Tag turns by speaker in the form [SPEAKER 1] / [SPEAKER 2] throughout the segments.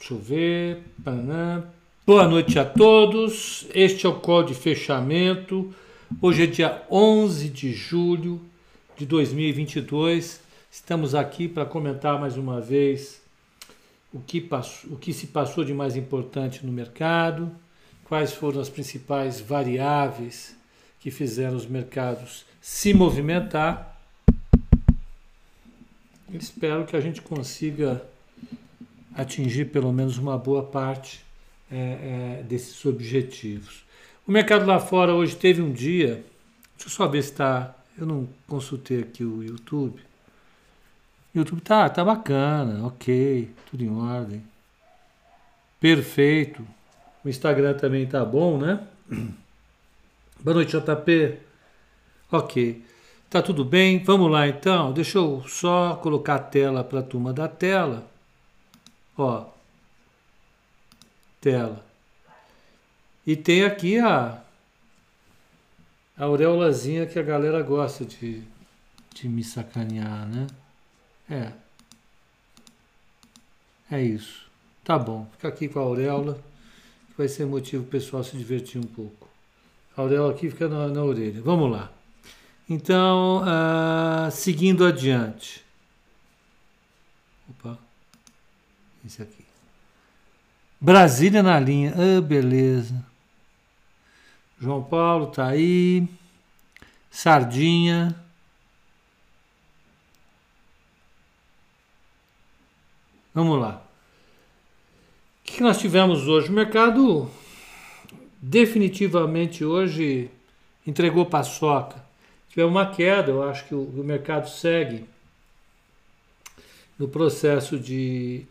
[SPEAKER 1] deixa eu ver. Boa noite a todos. Este é o call de fechamento. Hoje é dia 11 de julho de 2022. Estamos aqui para comentar mais uma vez o que, passou, o que se passou de mais importante no mercado, quais foram as principais variáveis que fizeram os mercados se movimentar. Espero que a gente consiga atingir pelo menos uma boa parte é, é, desses objetivos. O mercado lá fora hoje teve um dia. Deixa eu só ver se está. Eu não consultei aqui o YouTube. O YouTube tá, tá bacana, ok, tudo em ordem. Perfeito. O Instagram também tá bom, né? Boa noite, JP. Ok. Tá tudo bem? Vamos lá então. Deixa eu só colocar a tela para a turma da tela. Ó. Tela. E tem aqui a, a que a galera gosta de, de me sacanear, né? É. É isso. Tá bom. Fica aqui com a auréola, que vai ser motivo pessoal se divertir um pouco. A auréola aqui fica na, na orelha. Vamos lá. Então, uh, seguindo adiante. Opa. Esse aqui. Brasília na linha. Ah, beleza. João Paulo tá aí. Sardinha. Vamos lá. O que nós tivemos hoje? O mercado definitivamente hoje entregou paçoca. Tivemos uma queda, eu acho que o, o mercado segue no processo de,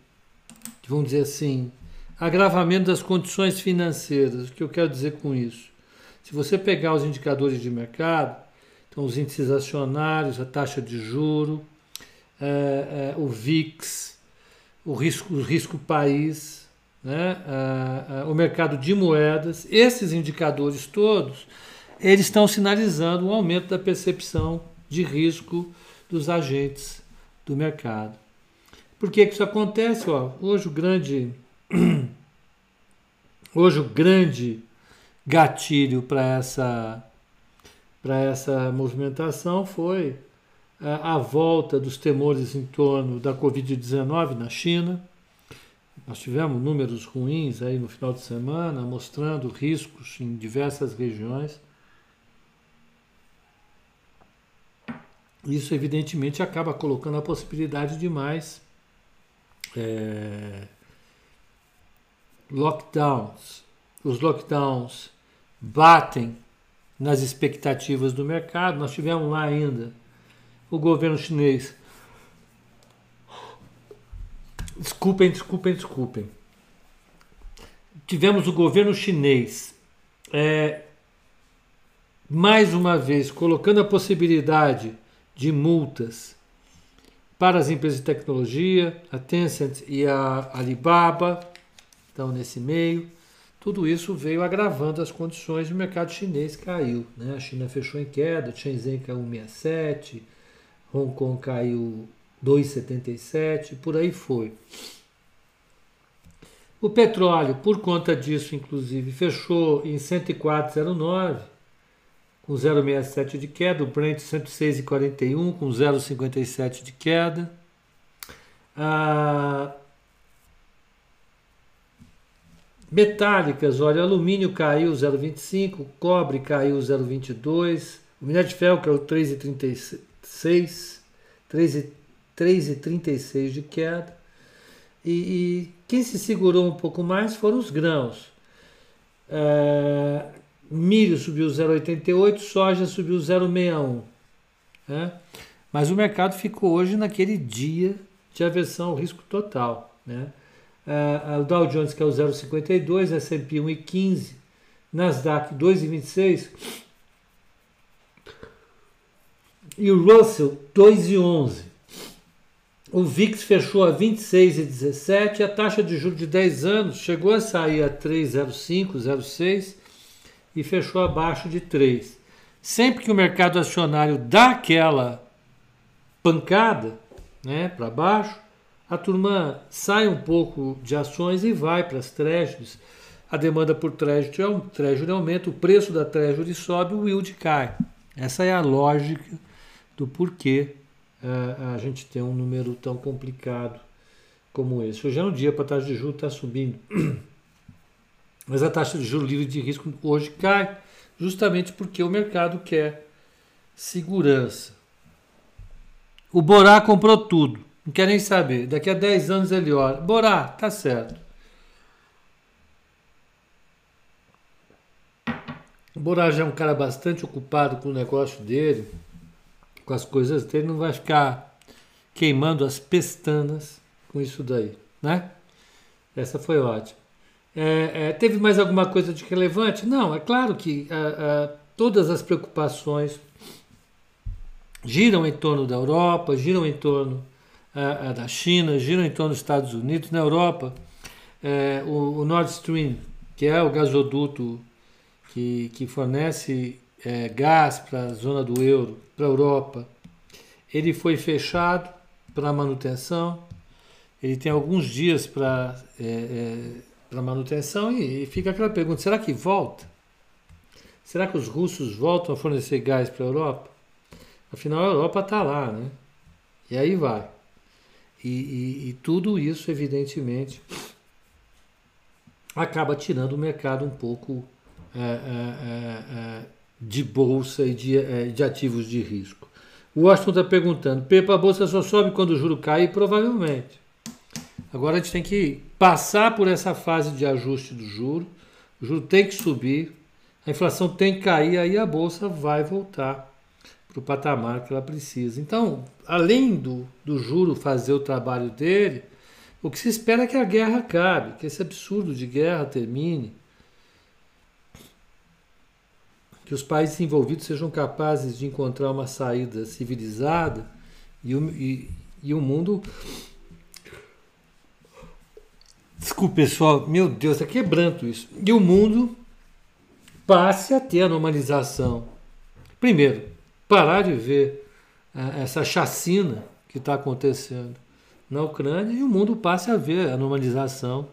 [SPEAKER 1] vamos dizer assim, agravamento das condições financeiras. O que eu quero dizer com isso? Se você pegar os indicadores de mercado, então os índices acionários, a taxa de juro, é, é, o VIX, o risco, o risco país, né, o mercado de moedas, esses indicadores todos, eles estão sinalizando um aumento da percepção de risco dos agentes do mercado. Por que, que isso acontece? Ó, hoje o grande hoje o grande gatilho para essa para essa movimentação foi a, a volta dos temores em torno da Covid-19 na China. Nós tivemos números ruins aí no final de semana, mostrando riscos em diversas regiões. Isso, evidentemente, acaba colocando a possibilidade de mais é, lockdowns. Os lockdowns batem nas expectativas do mercado. Nós tivemos lá ainda o governo chinês. Desculpem, desculpem, desculpem. Tivemos o governo chinês é, mais uma vez colocando a possibilidade de multas para as empresas de tecnologia, a Tencent e a Alibaba estão nesse meio. Tudo isso veio agravando as condições e o mercado chinês caiu. Né? A China fechou em queda, Shenzhen caiu 1,67, Hong Kong caiu 2,77, por aí foi. O petróleo, por conta disso, inclusive, fechou em 104,09 com 0,67 de queda, o Brent 106,41 com 0,57 de queda. Ah, metálicas, olha, alumínio caiu 0,25, cobre caiu 0,22, o minério de ferro caiu 3,36, 3,36 de queda. E, e, quem se segurou um pouco mais foram os grãos. Ah, milho subiu 0,88, soja subiu 0,61. Né? Mas o mercado ficou hoje naquele dia de aversão ao risco total. Né? Uh, o Dow Jones que é o 0,52, S&P 1,15, Nasdaq 2,26 e o Russell 2,11. O VIX fechou a 26,17 e a taxa de juros de 10 anos chegou a sair a 3,05, 0,6 e fechou abaixo de 3. Sempre que o mercado acionário dá aquela pancada né, para baixo, a turma sai um pouco de ações e vai para as treasuries. A demanda por treasury, treasury aumenta, o preço da treasury sobe, o yield cai. Essa é a lógica do porquê uh, a gente tem um número tão complicado como esse. Hoje é um dia para a taxa de juros estar tá subindo. Mas a taxa de juros livre de risco hoje cai, justamente porque o mercado quer segurança. O Borá comprou tudo, não quer nem saber. Daqui a 10 anos ele olha. Borá, tá certo. O Borá já é um cara bastante ocupado com o negócio dele, com as coisas dele, não vai ficar queimando as pestanas com isso daí, né? Essa foi ótima. É, é, teve mais alguma coisa de relevante? Não, é claro que é, todas as preocupações giram em torno da Europa, giram em torno da China, giram em torno dos Estados Unidos. Na Europa, é, o, o, Nord Stream, que é o gasoduto que, que fornece é, gás para a zona do euro, para a Europa, ele foi fechado para manutenção. Ele tem alguns dias para é, é para manutenção e, e fica aquela pergunta: será que volta? Será que os russos voltam a fornecer gás para a Europa? Afinal, a Europa está lá, né? E aí vai. E, e, e, tudo isso, evidentemente, acaba tirando o mercado um pouco é, é, é, é de bolsa e de, é, de, ativos de risco. O Washington está perguntando: Pepa, a bolsa só sobe quando o juro cai? Provavelmente. Agora a gente tem que passar por essa fase de ajuste do juro, o juro tem que subir, a inflação tem que cair, aí a bolsa vai voltar para o patamar que ela precisa. Então, além do, do juro fazer o trabalho dele, o que se espera é que a guerra acabe, que esse absurdo de guerra termine, que os países envolvidos sejam capazes de encontrar uma saída civilizada e o, e, e o mundo Desculpe, pessoal, meu Deus, está quebrando isso. E o mundo passe a ter a normalização. Primeiro, parar de ver uh, essa chacina que está acontecendo na Ucrânia e o mundo passe a ver a normalização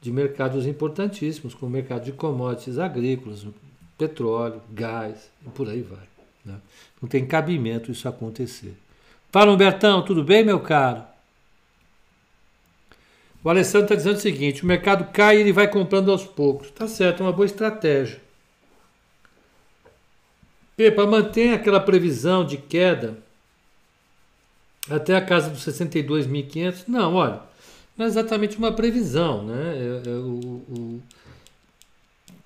[SPEAKER 1] de mercados importantíssimos, como o mercado de commodities agrícolas, petróleo, gás e por aí vai. Né? Não tem cabimento isso acontecer. Fala, Humbertão, tudo bem, meu caro? O Alessandro está dizendo o seguinte: o mercado cai e ele vai comprando aos poucos. Tá certo, é uma boa estratégia. Pepa, mantém aquela previsão de queda até a casa dos 62.500? Não, olha, não é exatamente uma previsão, né? É, é, o, o,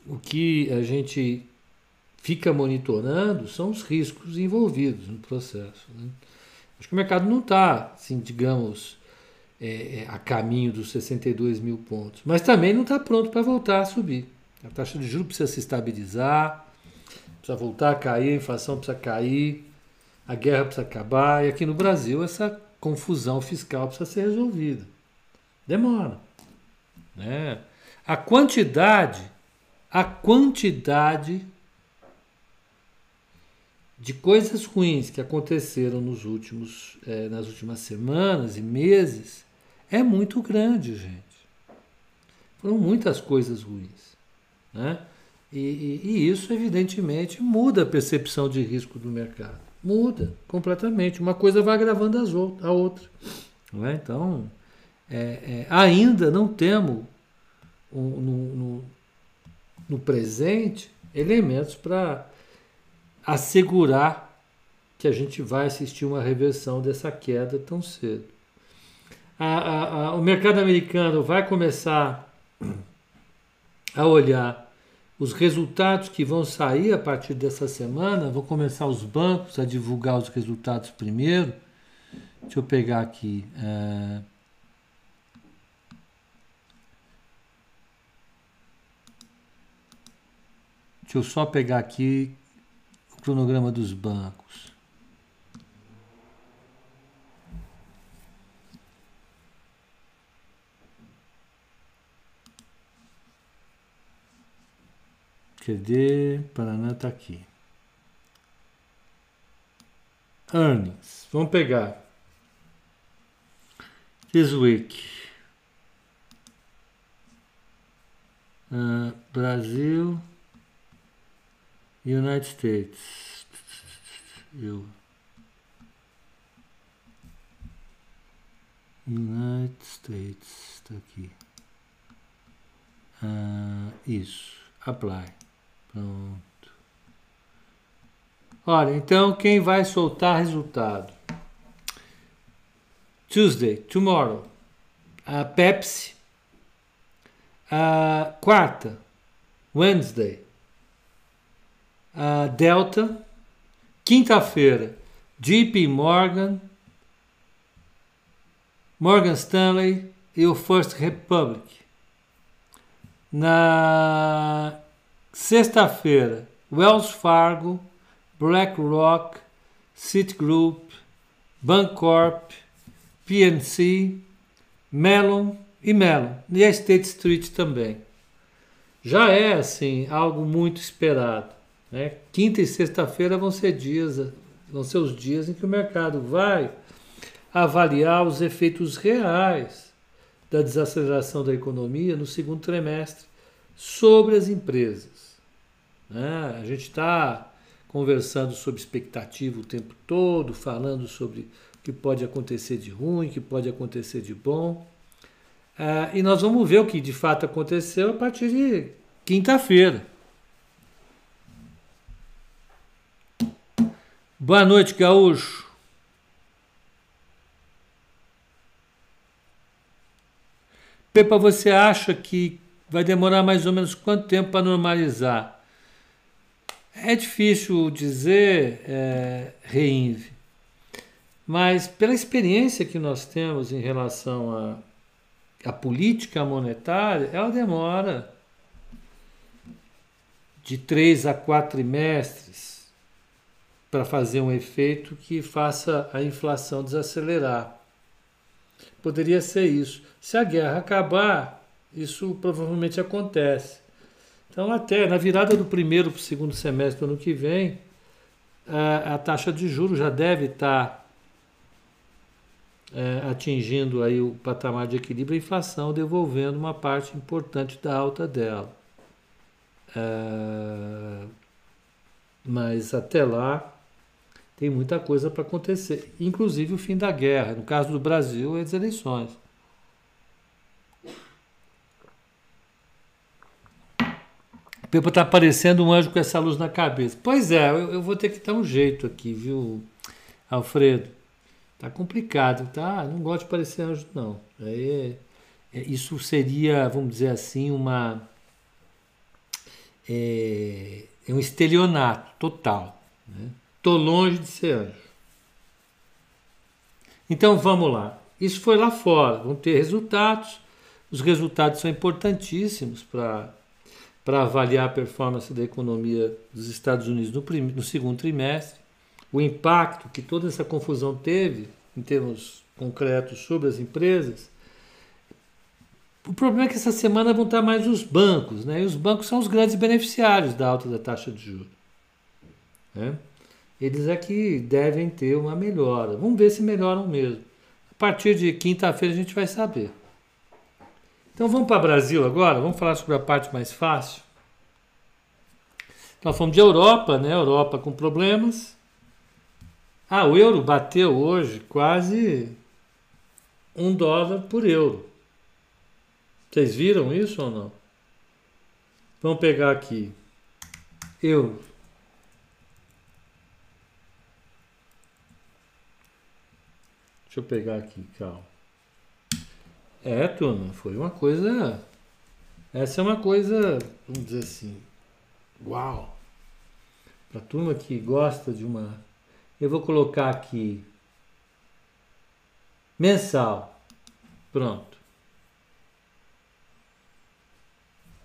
[SPEAKER 1] o que a gente fica monitorando são os riscos envolvidos no processo. Né? Acho que o mercado não está, assim, digamos, é, é, a caminho dos 62 mil pontos. Mas também não está pronto para voltar a subir. A taxa de juros precisa se estabilizar, precisa voltar a cair, a inflação precisa cair, a guerra precisa acabar. E aqui no Brasil essa confusão fiscal precisa ser resolvida. Demora. Né? A quantidade, a quantidade de coisas ruins que aconteceram nos últimos, é, nas últimas semanas e meses é muito grande, gente. Foram muitas coisas ruins. Né? E, e, e, isso, evidentemente, muda a percepção de risco do mercado. Muda completamente. Uma coisa vai agravando as outras, a outra. Não é? Então, é, é, ainda não temos no, no, no presente elementos para assegurar que a gente vai assistir uma reversão dessa queda tão cedo a, a, o mercado americano vai começar a olhar os resultados que vão sair a partir dessa semana, vão começar os bancos a divulgar os resultados primeiro. Deixa eu pegar aqui. É... Deixa eu só pegar aqui o cronograma dos bancos. Cadê? Paraná está aqui. Earnings. Vamos pegar. this week. Uh, Brasil, United States. Eu. United States, está aqui. Uh, isso, apply. Pronto. Olha, então quem vai soltar resultado? Tuesday, tomorrow. A Pepsi. A quarta, Wednesday. A Delta. Quinta-feira, JP Morgan, Morgan Stanley e o First Republic. Na sexta-feira, Wells Fargo, BlackRock, Citigroup, Bancorp, PNC, Mellon e Mellon, e a State Street também. Já é assim algo muito esperado. Né? Quinta e sexta-feira vão ser dias, vão ser os dias em que o mercado vai avaliar os efeitos reais da desaceleração da economia no segundo trimestre sobre as empresas. Né? A gente está conversando sobre expectativa o tempo todo, falando sobre o que pode acontecer de ruim, o que pode acontecer de bom. Uh, e nós vamos ver o que de fato aconteceu a partir de quinta-feira. Boa noite, Gaúcho. Pepa, você acha que vai demorar mais ou menos quanto tempo para normalizar? É difícil dizer, é, Reinve, mas pela experiência que nós temos em relação à política monetária, ela demora de três a quatro trimestres para fazer um efeito que faça a inflação desacelerar. Poderia ser isso. Se a guerra acabar, isso provavelmente acontece. Então, até na virada do primeiro para o segundo semestre do ano que vem, a, a taxa de juros já deve estar é, atingindo aí o patamar de equilíbrio, a inflação devolvendo uma parte importante da alta dela. É, mas até lá tem muita coisa para acontecer, inclusive o fim da guerra. No caso do Brasil, as eleições. Pepa tá parecendo um anjo com essa luz na cabeça. Pois é, eu, eu, vou ter que dar um jeito aqui, viu, Alfredo? Tá complicado, tá? Não gosto de parecer anjo, não. É, é, isso seria, vamos dizer assim, uma. É, é um estelionato total. Né? Tô longe de ser anjo. Então vamos lá. Isso foi lá fora. Vão ter resultados. Os resultados são importantíssimos para para avaliar a performance da economia dos Estados Unidos no, prim, no segundo trimestre, o impacto que toda essa confusão teve em termos concretos sobre as empresas. O problema é que essa semana vão estar mais os bancos, né? E os bancos são os grandes beneficiários da alta da taxa de juros. Né? Eles é que devem ter uma melhora. Vamos ver se melhoram mesmo. A partir de quinta-feira a gente vai saber. Então vamos para o Brasil agora, vamos falar sobre a parte mais fácil. Nós fomos de Europa, né? Europa com problemas. Ah, o euro bateu hoje quase um dólar por euro. Vocês viram isso ou não? Vamos pegar aqui. Euro. Deixa eu pegar aqui, calma. É, turma, foi uma coisa. Essa é uma coisa, vamos dizer assim, uau! Para turma que gosta de uma. Eu vou colocar aqui. Mensal. Pronto.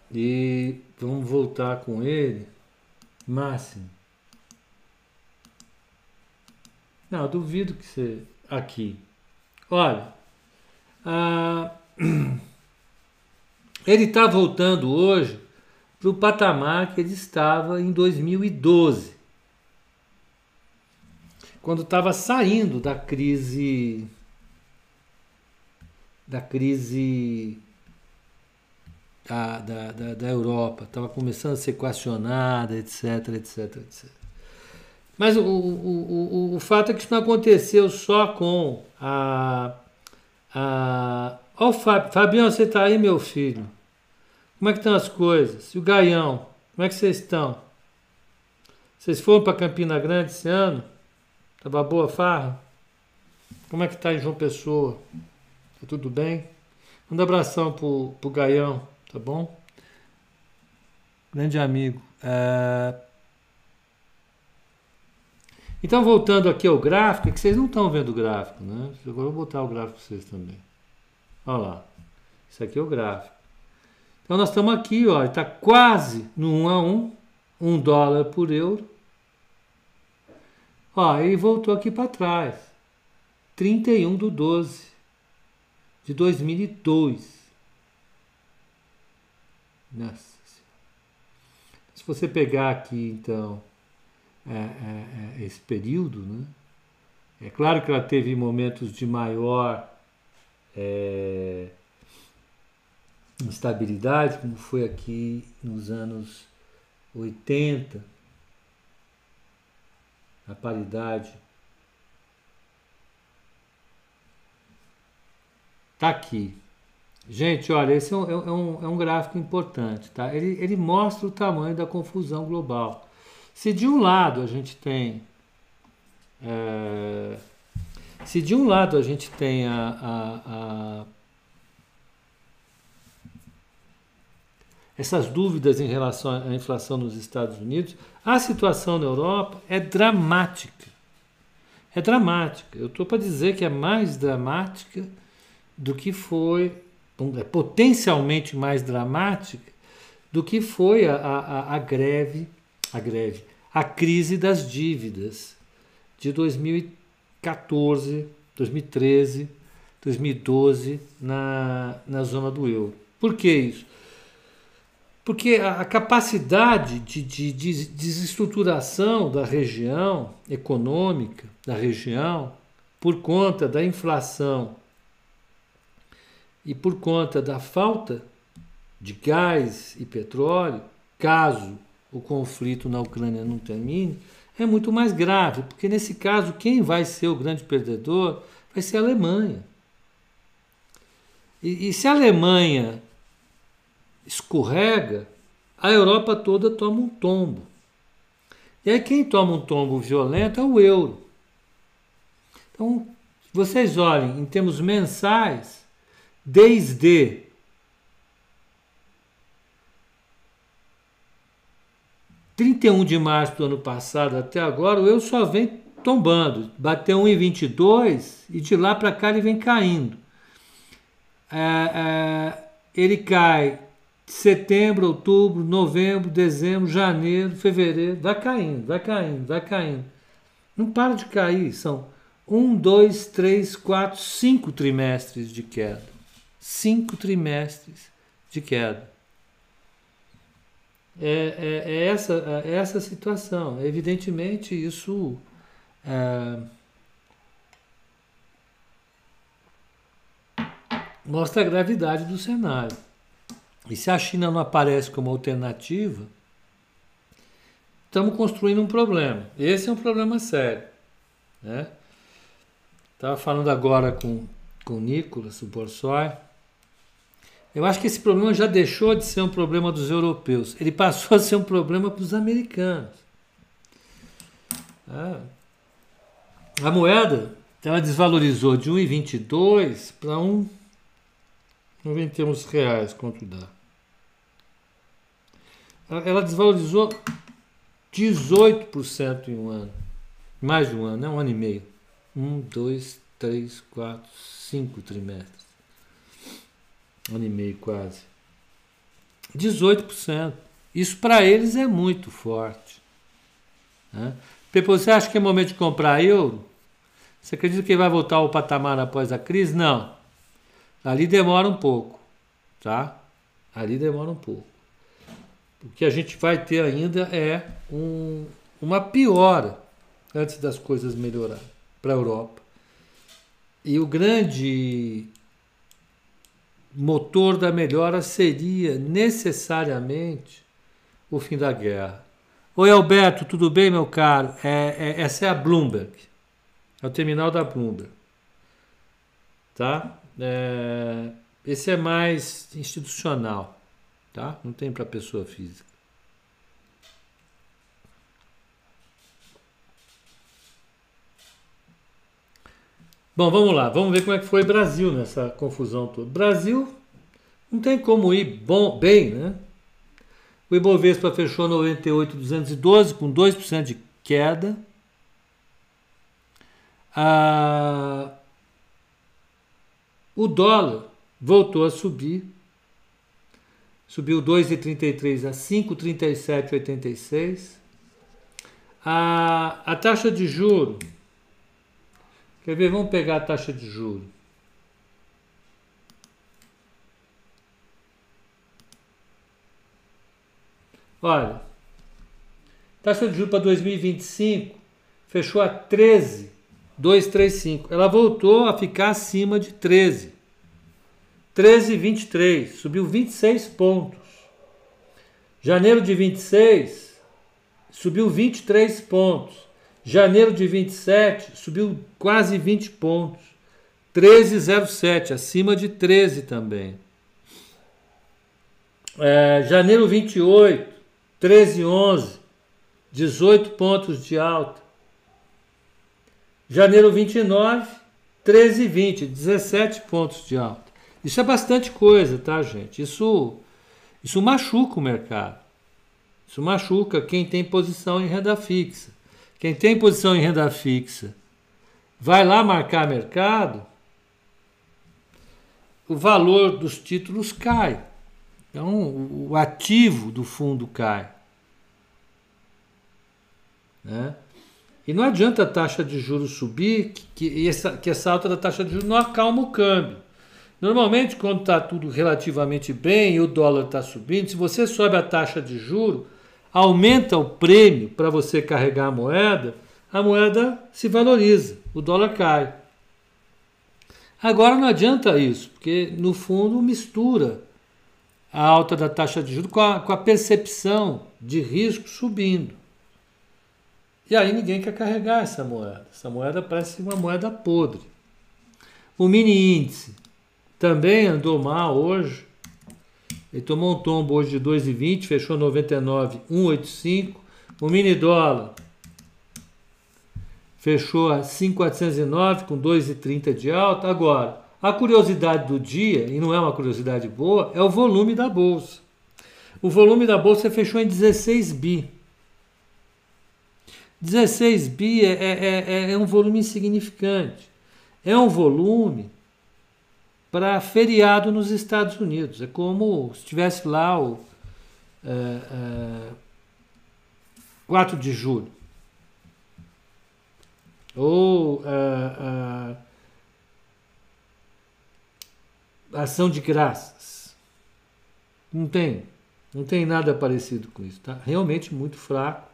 [SPEAKER 1] E vamos voltar com ele. Máximo. Não, duvido que você. Aqui. Olha. Ah, ele está voltando hoje para o patamar que ele estava em 2012, quando estava saindo da crise da crise da, da, da, da Europa, estava começando a ser questionada, etc, etc, etc. Mas o, o, o, o fato é que isso não aconteceu só com a. a Ó, oh, Fabião, você está aí, meu filho? Como é que estão as coisas? E o Gaião? Como é que vocês estão? Vocês foram para Campina Grande esse ano? Tava boa farra? Como é que tá em João Pessoa? Tá tudo bem? Manda um abração pro, pro Gaião, tá bom? Grande amigo. É... Então, voltando aqui ao gráfico, é que vocês não estão vendo o gráfico, né? Agora eu vou botar o gráfico para vocês também. Olha lá. Isso aqui é o gráfico. Então, nós estamos aqui, ó, está quase no 1 a 1, 1 dólar por euro. Ó, e voltou aqui para trás. 31 do 12 de 2002. Nossa Se você pegar aqui, então, é, é, é, esse período, né? É claro que ela teve momentos de maior é, instabilidade, como foi aqui nos anos 80, a paridade. Tá aqui. Gente, olha, esse é um, é um, é um gráfico importante, tá? Ele, ele mostra o tamanho da confusão global. Se de um lado a gente tem. É, se de um lado a gente tem a, a, a essas dúvidas em relação à inflação nos Estados Unidos, a situação na Europa é dramática. É dramática. Eu estou para dizer que é mais dramática do que foi, é potencialmente mais dramática do que foi a, a, a greve, a greve, a crise das dívidas de 2014, 2013, 2012 na, na zona do euro. Por que isso? Porque a capacidade de, de, de desestruturação da região econômica, da região, por conta da inflação e por conta da falta de gás e petróleo, caso o conflito na Ucrânia não termine, é muito mais grave, porque nesse caso quem vai ser o grande perdedor vai ser a Alemanha. E, e se a Alemanha escorrega, a Europa toda toma um tombo. E aí quem toma um tombo violento é o euro. Então, vocês olhem, em termos mensais, desde ...31 de março do ano passado até agora, o euro só vem tombando. Bateu 1,22 e de lá para cá ele vem caindo. É, é, ele cai setembro, outubro, novembro, dezembro, janeiro, fevereiro, vai caindo, vai caindo, vai caindo. Não para de cair, são um, dois, três, quatro, cinco trimestres de queda. Cinco trimestres de queda. É, é, é essa, é essa situação. Evidentemente, isso é, mostra a gravidade do cenário. E se a China não aparece como alternativa, estamos construindo um problema. Esse é um problema sério. Né? Estava falando agora com, com o Nicolas, o Borsoi. Eu acho que esse problema já deixou de ser um problema dos europeus. Ele passou a ser um problema para os americanos. Ah. A moeda ela desvalorizou de 1,22 para 1 Vamos ver em termos reais quanto dá. Ela desvalorizou 18% em um ano. Mais de um ano, né? um ano e meio. Um, dois, três, quatro, cinco trimestres. Ano e meio quase. 18%. Isso para eles é muito forte. Né? Pepe, você acha que é momento de comprar euro? Você acredita que vai voltar ao patamar após a crise? Não. Ali demora um pouco, tá? Ali demora um pouco. O que a gente vai ter ainda é um, uma piora antes das coisas melhorarem para a Europa. E o grande motor da melhora seria necessariamente o fim da guerra. Oi, Alberto, tudo bem, meu caro? É, é, essa é a Bloomberg, é o terminal da Bloomberg. Tá? É, esse é mais institucional, tá? Não tem para pessoa física. Bom, vamos lá, vamos ver como é que foi Brasil nessa confusão toda. Brasil não tem como ir bom, bem, né? O Ibovespa fechou 98,212 com 2% de queda. Ah, o dólar voltou a subir. Subiu 2,33 a 5,3786. A, a taxa de juro Quer ver? Vamos pegar a taxa de juros. Olha, taxa de juros para 2025 fechou a 13,235. Ela voltou a ficar acima de 13. 13,23, subiu 26 pontos. Janeiro de 26 subiu 23 pontos. Janeiro de 27 subiu quase 20 pontos. 13,07, acima de 13 também. É, janeiro 28, 13,11, 18 pontos de alta. Janeiro 29, 13,20, 17 pontos de alta. Isso é bastante coisa, tá, gente? Isso, isso machuca o mercado. Isso machuca quem tem posição em renda fixa. Quem tem posição em renda fixa vai lá marcar mercado, o valor dos títulos cai. Então, o ativo do fundo cai. Né? E não adianta a taxa de juros subir, que, que, essa, que essa alta da taxa de juros não acalma o câmbio. Normalmente, quando está tudo relativamente bem e o dólar está subindo, se você sobe a taxa de juros, aumenta o prêmio para você carregar a moeda, a moeda se valoriza, o dólar cai. Agora não adianta isso, porque no fundo mistura a alta da taxa de juros com a, com a percepção de risco subindo. E aí ninguém quer carregar essa moeda. Essa moeda parece uma moeda podre. O mini índice também andou mal hoje. Ele tomou um tombo hoje de 2,20, fechou 99,185. O mini dólar fechou a 5,409 com 2,30 de alta. Agora, a curiosidade do dia, e não é uma curiosidade boa, é o volume da bolsa. O volume da bolsa fechou em 16 bi. 16 bi é, é, é, é um volume insignificante. É um volume para feriado nos Estados Unidos. É como se tivesse lá o é, é, 4 de julho. Ou é, ação de graças. Não tem. Não tem nada parecido com isso. Tá? Realmente muito fraco.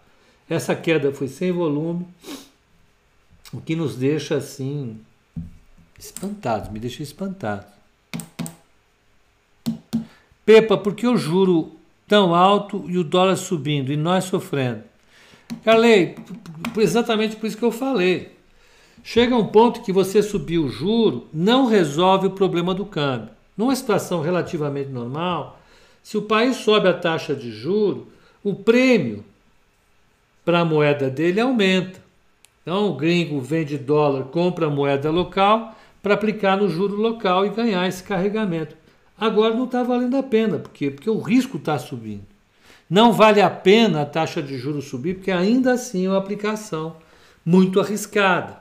[SPEAKER 1] Essa queda foi sem volume, o que nos deixa assim Espantado, me deixa espantado. Pepa, por que o juro tão alto e o dólar subindo e nós sofrendo? Carlei, exatamente por isso que eu falei. Chega um ponto que você subir o juro não resolve o problema do câmbio. Numa situação relativamente normal, se o país sobe a taxa de juro, o prêmio para a moeda dele aumenta. Então o gringo vende dólar, compra a moeda local para aplicar no juro local e ganhar esse carregamento. Agora não está valendo a pena, por quê? Porque o risco está subindo. Não vale a pena a taxa de juros subir, porque ainda assim é uma aplicação muito arriscada.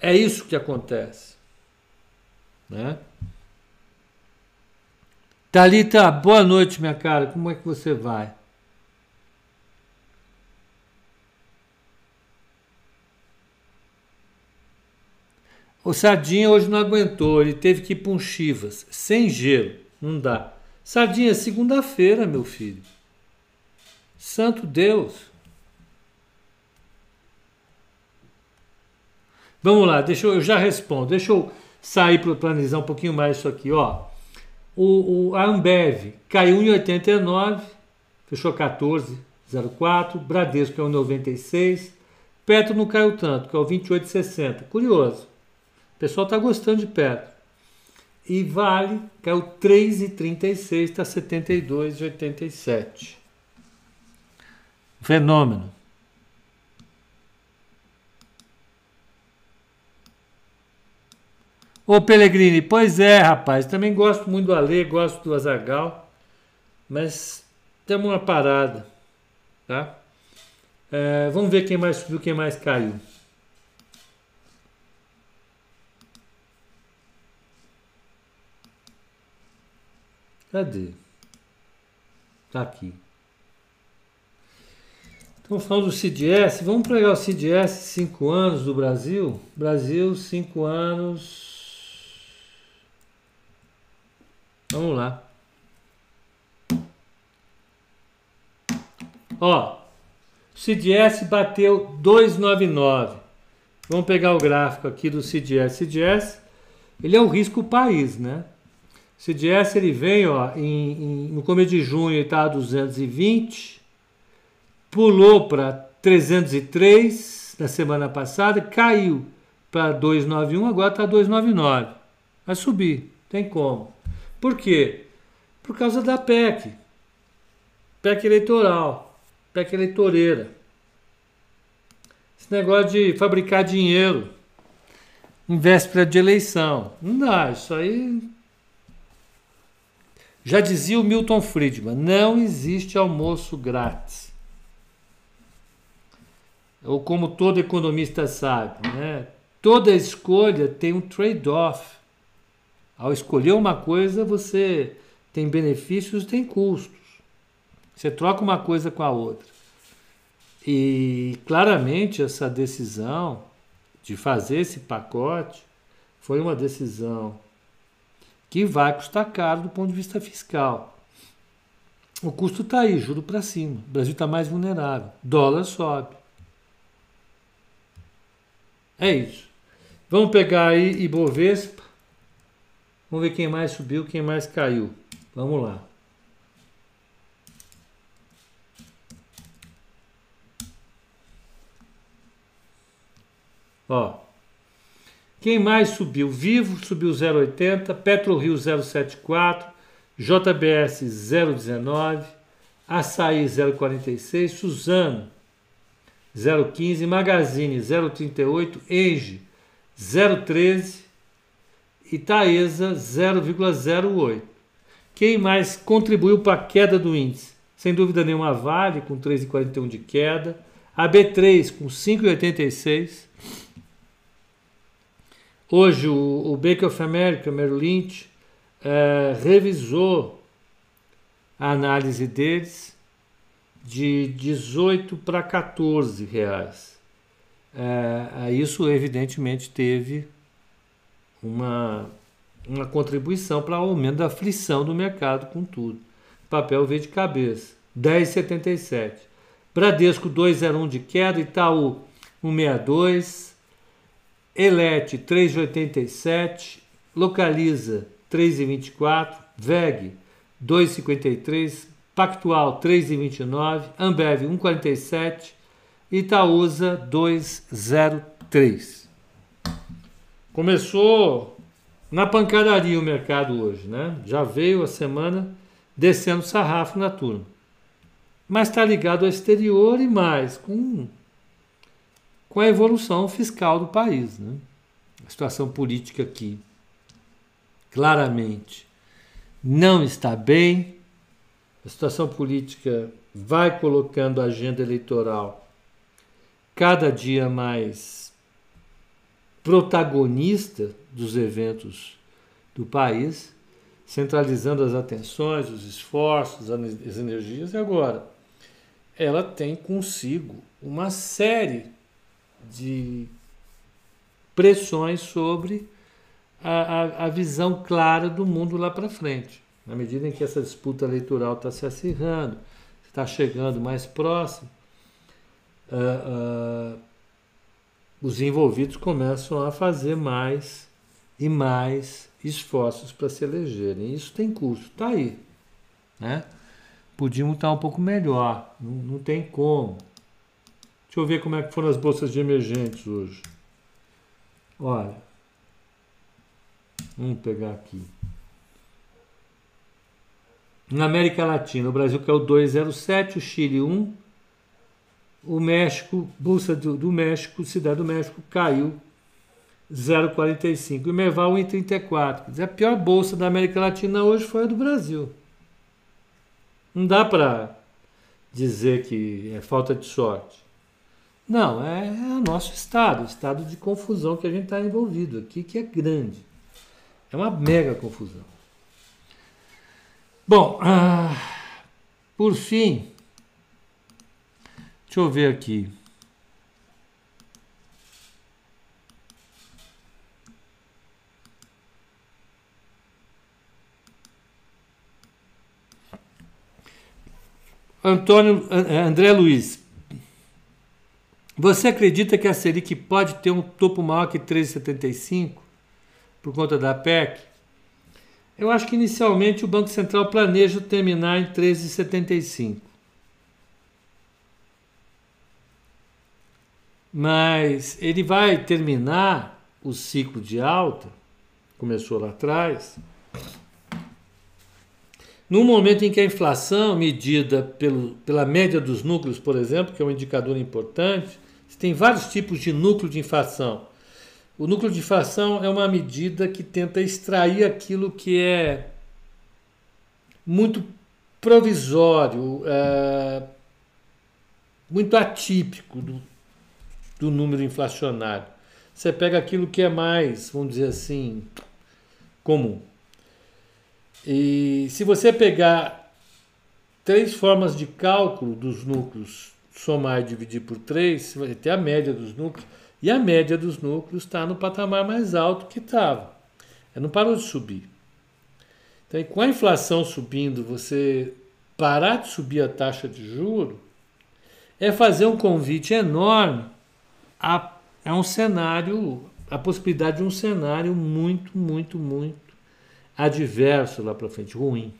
[SPEAKER 1] É isso que acontece. Né? Talita, boa noite, minha cara. Como é que você vai? O Sardinha hoje não aguentou, ele teve que ir para um Chivas, sem gelo, não dá. Sardinha, segunda-feira, meu filho. Santo Deus. Vamos lá, deixa eu, eu já respondo. Deixa eu, sair para analisar um pouquinho mais isso aqui, ó. O, o, a Ambev caiu em 89, fechou 14,04. Bradesco é o 96. Petro não caiu tanto, que é o 28,60. Curioso. Pessoal está gostando de Petro. E Vale caiu 3,36, está 72,87. Fenômeno. Ô Pellegrini, pois é, rapaz, também gosto muito do Ale, gosto do Azagal, mas temos uma parada, tá? É, vamos ver quem mais subiu, quem mais caiu. Cadê? Tá aqui. Estamos falando do CDS. Vamos pegar o CDS 5 anos do Brasil. Brasil, 5 anos. Vamos lá. Ó, CDS bateu 299. Vamos pegar o gráfico aqui do CDS. CDS, ele é o risco país, né? CDS ele vem, ó, em, em, no começo de junho ele está a 220, pulou para 303 na semana passada, caiu para 291, agora está 299. Vai subir, tem como. Por quê? Por causa da PEC. PEC eleitoral, PEC eleitoreira. Esse negócio de fabricar dinheiro em véspera de eleição. Não dá, isso aí. Já dizia o Milton Friedman: não existe almoço grátis. Ou como todo economista sabe, né? toda escolha tem um trade-off. Ao escolher uma coisa, você tem benefícios, tem custos. Você troca uma coisa com a outra. E claramente essa decisão de fazer esse pacote foi uma decisão que vai custar caro do ponto de vista fiscal. O custo está aí, juro para cima. O Brasil está mais vulnerável. Dólar sobe. É isso. Vamos pegar aí Ibovespa. Vamos ver quem mais subiu, quem mais caiu. Vamos lá. Ó. Quem mais subiu? Vivo subiu 0,80, PetroRio 0,74, JBS 0,19, Açaí 0,46, Suzano 0,15, Magazine 0,38, Engie 0,13 e Taesa 0,08. Quem mais contribuiu para a queda do índice? Sem dúvida nenhuma, Vale com 3,41 de queda, a B3 com 5,86. Hoje o, o Bank of America, Merrill Lynch, é, revisou a análise deles de 18 para 14 reais. É, isso evidentemente teve uma, uma contribuição para o aumento da aflição do mercado com tudo. Papel veio de cabeça, 10,77. Bradesco 2,01 de queda, Itaú 1,62, Elete 3,87, Localiza 3,24, VEG 2,53, Pactual 3,29, Ambev 1,47, Itaúsa 2,03. Começou na pancadaria o mercado hoje, né? Já veio a semana descendo sarrafo na turma. Mas está ligado ao exterior e mais com, com a evolução fiscal do país, né? A situação política aqui claramente não está bem. A situação política vai colocando a agenda eleitoral cada dia mais protagonista dos eventos do país, centralizando as atenções, os esforços, as energias, e agora ela tem consigo uma série de pressões sobre a, a, a visão clara do mundo lá para frente. Na medida em que essa disputa eleitoral está se acirrando, está chegando mais próximo, uh, uh, os envolvidos começam a fazer mais e mais esforços para se elegerem. Isso tem custo, está aí. Né? Podíamos estar um pouco melhor, não, não tem como. Deixa eu ver como é que foram as bolsas de emergentes hoje. Olha, vamos pegar aqui. Na América Latina, o Brasil que é o 207, o Chile 1, o México, Bolsa do, do México, Cidade do México caiu 0,45 e o Merval 1,34. A pior bolsa da América Latina hoje foi a do Brasil. Não dá para dizer que é falta de sorte. Não, é, é o nosso estado, o estado de confusão que a gente está envolvido aqui, que é grande. É uma mega confusão. Bom, ah, por fim, deixa eu ver aqui. Antônio André Luiz, você acredita que a Selic pode ter um topo maior que 13,75 por conta da PEC? Eu acho que inicialmente o Banco Central planeja terminar em 13,75. Mas ele vai terminar o ciclo de alta, começou lá atrás, no momento em que a inflação, medida pelo, pela média dos núcleos, por exemplo, que é um indicador importante, tem vários tipos de núcleo de inflação. O núcleo de inflação é uma medida que tenta extrair aquilo que é muito provisório, é, muito atípico do, do número inflacionário. Você pega aquilo que é mais, vamos dizer assim, comum. E se você pegar três formas de cálculo dos núcleos somar e dividir por 3, você vai ter a média dos núcleos. E a média dos núcleos está no patamar mais alto que estava. Ela não parou de subir. Então, com a inflação subindo, você parar de subir a taxa de juro é fazer um convite enorme a, a um cenário, a possibilidade de um cenário muito, muito, muito adverso lá para frente, ruim.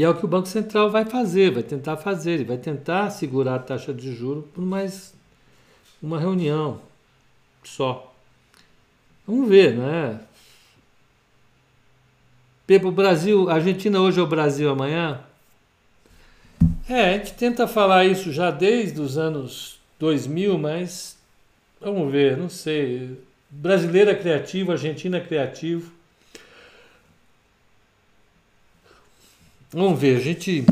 [SPEAKER 1] E é o que o Banco Central vai fazer, vai tentar fazer, ele vai tentar segurar a taxa de juros por mais uma reunião só. Vamos ver, né? Pepo, Brasil, Argentina hoje é o Brasil amanhã? É, a gente tenta falar isso já desde os anos 2000, mas vamos ver, não sei. Brasileira criativo, Argentina criativo. Vamos ver, a gente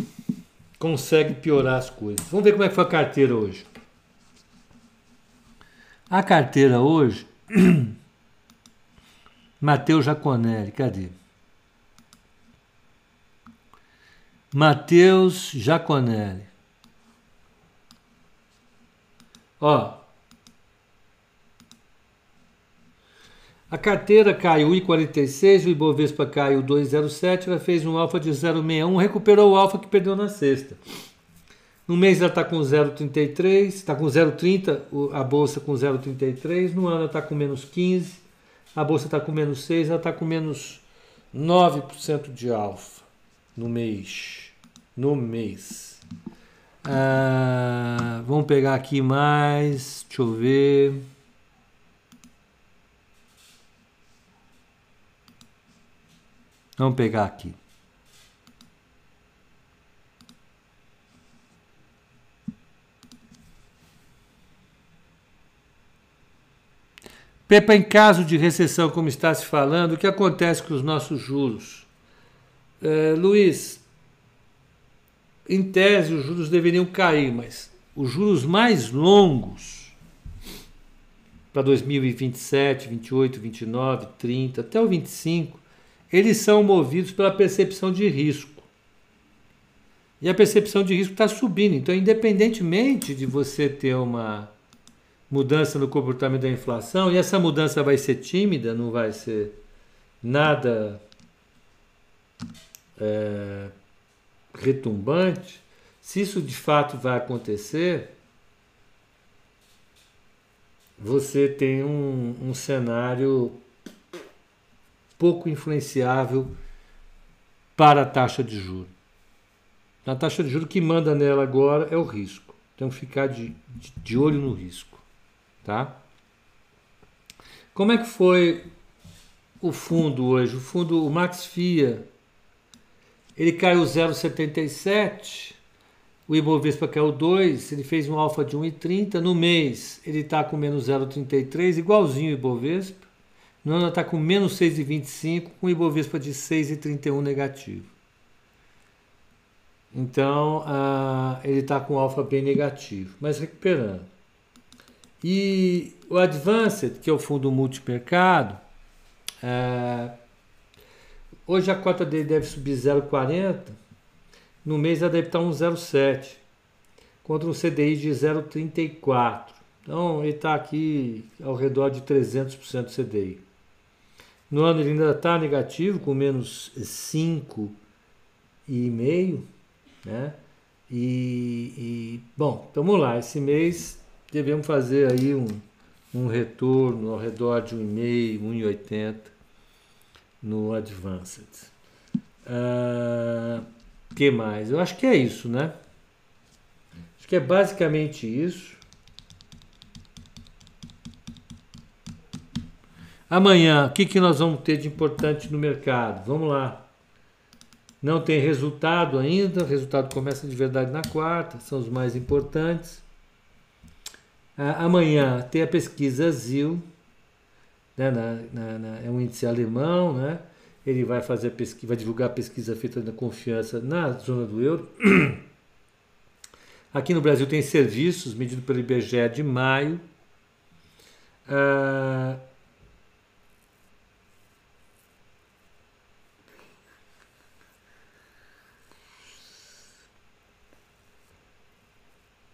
[SPEAKER 1] consegue piorar as coisas. Vamos ver como é que foi a carteira hoje. A carteira hoje, Matheus Jaconelli, cadê? Matheus Jaconelli. Ó, A carteira caiu 1,46, o Ibovespa caiu 2,07, ela fez um alfa de 0,61, recuperou o alfa que perdeu na sexta. No mês ela está com 0,33, está com 0,30, a bolsa com 0,33, no ano ela está com menos 15, a bolsa está com menos 6, ela está com menos 9% de alfa no mês. No mês. Ah, vamos pegar aqui mais, deixa eu ver. Vamos pegar aqui. Pepa, em caso de recessão, como está se falando, o que acontece com os nossos juros? É, Luiz, em tese os juros deveriam cair, mas os juros mais longos para 2027, 28, 29, 30, até o 25, eles são movidos pela percepção de risco. E a percepção de risco está subindo. Então, independentemente de você ter uma mudança no comportamento da inflação, e essa mudança vai ser tímida, não vai ser nada é, retumbante, se isso de fato vai acontecer, você tem um, um cenário pouco influenciável para a taxa de juros. A taxa de juros que manda nela agora é o risco. Então ficar de, de, de olho no risco. Tá? Como é que foi o fundo hoje? O fundo, o Max FIA, ele caiu 0,77, o Ibovespa caiu 2, ele fez um alfa de 1,30, no mês ele está com menos 0,33, igualzinho o Ibovespa, no ano está com menos 6,25, com Ibovespa de 6,31 negativo. Então, uh, ele está com alfa bem negativo, mas recuperando. E o Advanced, que é o fundo multimercado, uh, hoje a cota dele deve subir 0,40, no mês ela deve estar 1,07, contra um CDI de 0,34. Então, ele está aqui ao redor de 300% do CDI. No ano ele ainda está negativo, com menos 5,5%. Né? E, e, bom, vamos lá. Esse mês devemos fazer aí um, um retorno ao redor de 1,5, 1,80 no Advanced. Uh, que mais? Eu acho que é isso, né? Acho que é basicamente isso. Amanhã, o que, que nós vamos ter de importante no mercado? Vamos lá. Não tem resultado ainda, o resultado começa de verdade na quarta, são os mais importantes. Ah, amanhã tem a pesquisa ZIL, né, na, na, na, é um índice alemão, né? ele vai fazer pesquisa, vai divulgar a pesquisa feita na confiança na zona do euro. Aqui no Brasil tem serviços medido pelo IBGE de maio. Ah,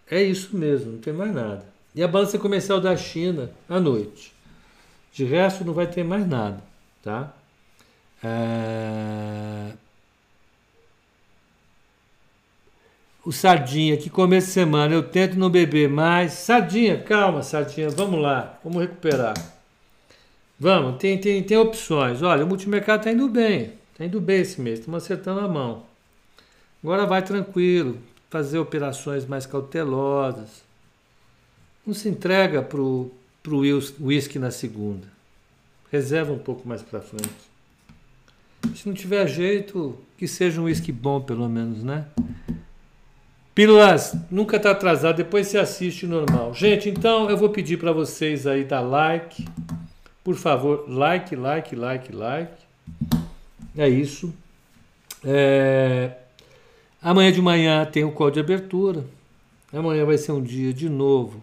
[SPEAKER 1] É isso mesmo, não tem mais nada. E a balança comercial da China à noite. De resto, não vai ter mais nada, tá? É... O Sardinha, que começo de semana eu tento não beber mais. Sardinha, calma, Sardinha, vamos lá, vamos recuperar. Vamos, tem, tem, tem opções. Olha, o multimercado está indo bem, está indo bem esse mês, estamos acertando a mão. Agora vai tranquilo, fazer operações mais cautelosas. Não se entrega para o uísque na segunda. Reserva um pouco mais para frente. Se não tiver jeito, que seja um uísque bom, pelo menos, né? Pílulas, nunca está atrasado, depois você assiste normal. Gente, então eu vou pedir para vocês aí dar like. Por favor, like, like, like, like. É isso. É... Amanhã de manhã tem o código de abertura. Amanhã vai ser um dia de novo,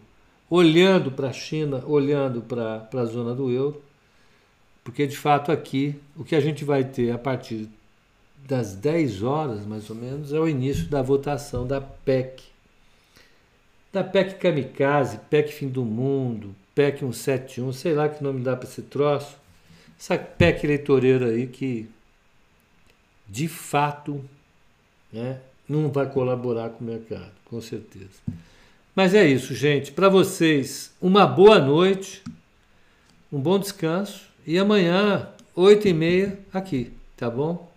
[SPEAKER 1] olhando para a China, olhando para a zona do euro, porque de fato aqui o que a gente vai ter a partir das 10 horas, mais ou menos, é o início da votação da PEC. Da PEC Kamikaze, PEC Fim do Mundo, PEC 171, sei lá que nome dá para esse troço. Essa PEC eleitoreira aí que, de fato, né, não vai colaborar com o mercado, com certeza. Mas é isso, gente. Para vocês, uma boa noite, um bom descanso e amanhã, oito e meia, aqui, tá bom?